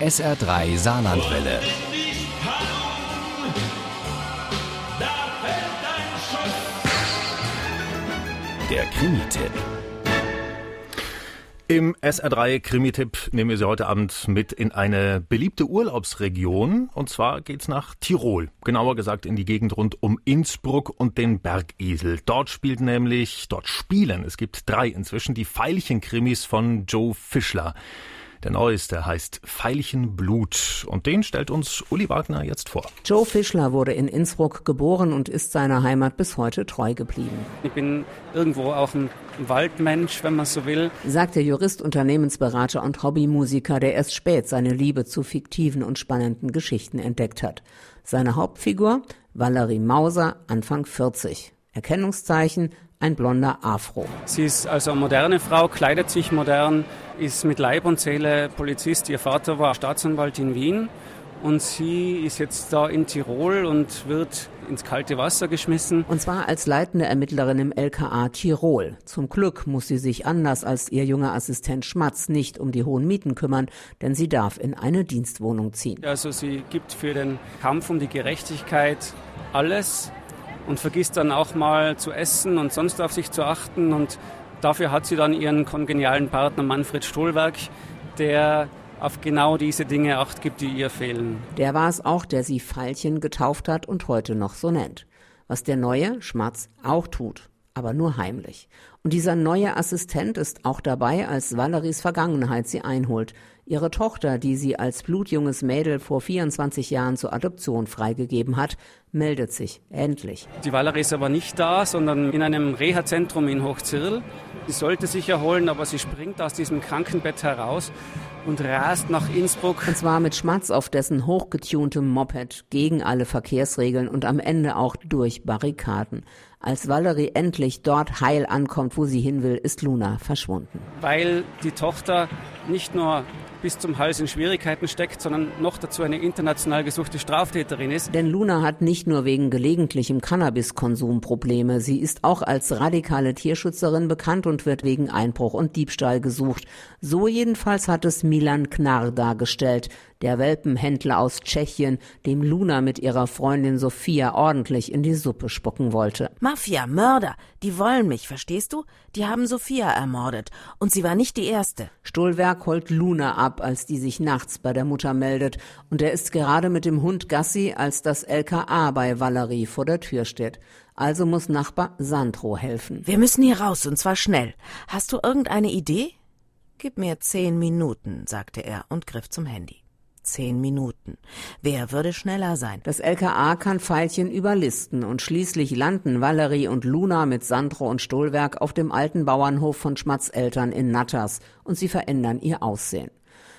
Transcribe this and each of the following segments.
SR3 Saarlandwelle. Der Krimi-Tipp. Im SR3 Krimi-Tipp nehmen wir Sie heute Abend mit in eine beliebte Urlaubsregion. Und zwar geht's nach Tirol. Genauer gesagt in die Gegend rund um Innsbruck und den Bergisel. Dort spielt nämlich, dort spielen, es gibt drei inzwischen, die Veilchen-Krimis von Joe Fischler. Der neueste heißt Veilchenblut und den stellt uns Uli Wagner jetzt vor. Joe Fischler wurde in Innsbruck geboren und ist seiner Heimat bis heute treu geblieben. Ich bin irgendwo auch ein Waldmensch, wenn man so will. Sagt der Jurist, Unternehmensberater und Hobbymusiker, der erst spät seine Liebe zu fiktiven und spannenden Geschichten entdeckt hat. Seine Hauptfigur? Valerie Mauser, Anfang 40. Erkennungszeichen, ein blonder Afro. Sie ist also eine moderne Frau, kleidet sich modern, ist mit Leib und Seele Polizist. Ihr Vater war Staatsanwalt in Wien und sie ist jetzt da in Tirol und wird ins kalte Wasser geschmissen. Und zwar als leitende Ermittlerin im LKA Tirol. Zum Glück muss sie sich anders als ihr junger Assistent Schmatz nicht um die hohen Mieten kümmern, denn sie darf in eine Dienstwohnung ziehen. Also sie gibt für den Kampf um die Gerechtigkeit alles und vergisst dann auch mal zu essen und sonst auf sich zu achten. Und dafür hat sie dann ihren kongenialen Partner Manfred Stohlwerk, der auf genau diese Dinge Acht gibt, die ihr fehlen. Der war es auch, der sie Veilchen getauft hat und heute noch so nennt. Was der neue Schmatz auch tut, aber nur heimlich. Und dieser neue Assistent ist auch dabei, als Valeries Vergangenheit sie einholt. Ihre Tochter, die sie als blutjunges Mädel vor 24 Jahren zur Adoption freigegeben hat, meldet sich endlich. Die Valerie ist aber nicht da, sondern in einem Reha-Zentrum in Hochzirl. Sie sollte sich erholen, aber sie springt aus diesem Krankenbett heraus und rast nach Innsbruck. Und zwar mit Schmatz auf dessen hochgetuntem Moped gegen alle Verkehrsregeln und am Ende auch durch Barrikaden. Als Valerie endlich dort heil ankommt, wo sie hin will, ist Luna verschwunden. Weil die Tochter nicht nur bis zum Hals in Schwierigkeiten steckt, sondern noch dazu eine international gesuchte Straftäterin ist. Denn Luna hat nicht nur wegen gelegentlichem Cannabiskonsum Probleme, sie ist auch als radikale Tierschützerin bekannt und wird wegen Einbruch und Diebstahl gesucht. So jedenfalls hat es Milan Knarr dargestellt, der Welpenhändler aus Tschechien, dem Luna mit ihrer Freundin Sophia ordentlich in die Suppe spucken wollte. Mafia, Mörder, die wollen mich, verstehst du? Die haben Sophia ermordet. Und sie war nicht die erste. Stohlwerk holt Luna ab, als die sich nachts bei der Mutter meldet. Und er ist gerade mit dem Hund Gassi, als das LKA bei Valerie vor der Tür steht. Also muss Nachbar Sandro helfen. Wir müssen hier raus, und zwar schnell. Hast du irgendeine Idee? Gib mir zehn Minuten, sagte er und griff zum Handy zehn Minuten. Wer würde schneller sein? Das LKA kann Pfeilchen überlisten und schließlich landen Valerie und Luna mit Sandro und Stohlwerk auf dem alten Bauernhof von Schmatz Eltern in Natters und sie verändern ihr Aussehen.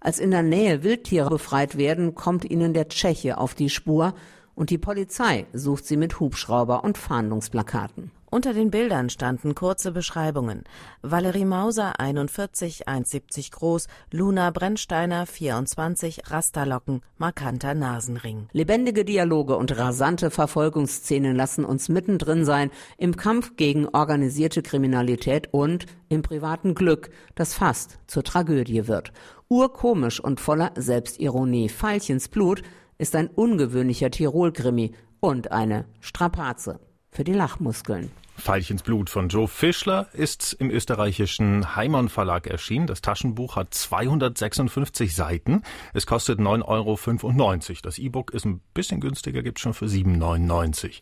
Als in der Nähe Wildtiere befreit werden, kommt ihnen der Tscheche auf die Spur und die Polizei sucht sie mit Hubschrauber und Fahndungsplakaten. Unter den Bildern standen kurze Beschreibungen. Valerie Mauser, 41, 1,70 groß, Luna Brennsteiner, 24, Rasterlocken, markanter Nasenring. Lebendige Dialoge und rasante Verfolgungsszenen lassen uns mittendrin sein im Kampf gegen organisierte Kriminalität und im privaten Glück, das fast zur Tragödie wird. Urkomisch und voller Selbstironie. Veilchens Blut ist ein ungewöhnlicher Tirol-Krimi und eine Strapaze für die Lachmuskeln. Veilchens Blut von Joe Fischler ist im österreichischen Heimann Verlag erschienen. Das Taschenbuch hat 256 Seiten. Es kostet 9,95 Euro. Das E-Book ist ein bisschen günstiger, gibt schon für 7,99.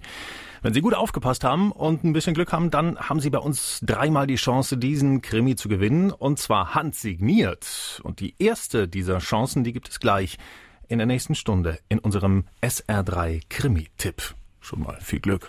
Wenn Sie gut aufgepasst haben und ein bisschen Glück haben, dann haben Sie bei uns dreimal die Chance, diesen Krimi zu gewinnen. Und zwar handsigniert. Und die erste dieser Chancen, die gibt es gleich in der nächsten Stunde in unserem SR3 Krimi-Tipp. Schon mal viel Glück.